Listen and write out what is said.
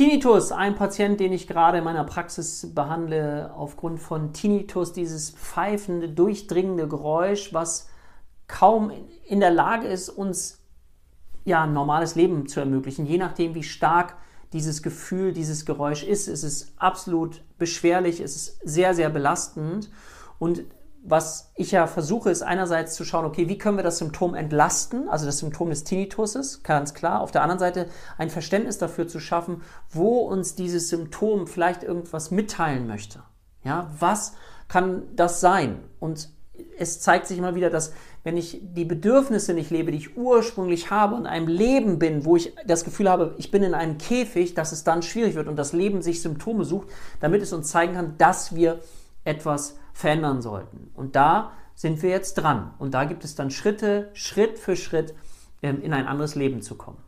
Tinnitus, ein Patient, den ich gerade in meiner Praxis behandle, aufgrund von Tinnitus, dieses pfeifende, durchdringende Geräusch, was kaum in der Lage ist, uns ja, ein normales Leben zu ermöglichen. Je nachdem, wie stark dieses Gefühl, dieses Geräusch ist, ist es absolut beschwerlich, es ist sehr, sehr belastend. Und was ich ja versuche, ist einerseits zu schauen, okay, wie können wir das Symptom entlasten, also das Symptom des Tinnituses, ganz klar. Auf der anderen Seite ein Verständnis dafür zu schaffen, wo uns dieses Symptom vielleicht irgendwas mitteilen möchte. Ja, was kann das sein? Und es zeigt sich immer wieder, dass wenn ich die Bedürfnisse nicht lebe, die ich ursprünglich habe und einem Leben bin, wo ich das Gefühl habe, ich bin in einem Käfig, dass es dann schwierig wird und das Leben sich Symptome sucht, damit es uns zeigen kann, dass wir etwas verändern sollten. Und da sind wir jetzt dran. Und da gibt es dann Schritte, Schritt für Schritt ähm, in ein anderes Leben zu kommen.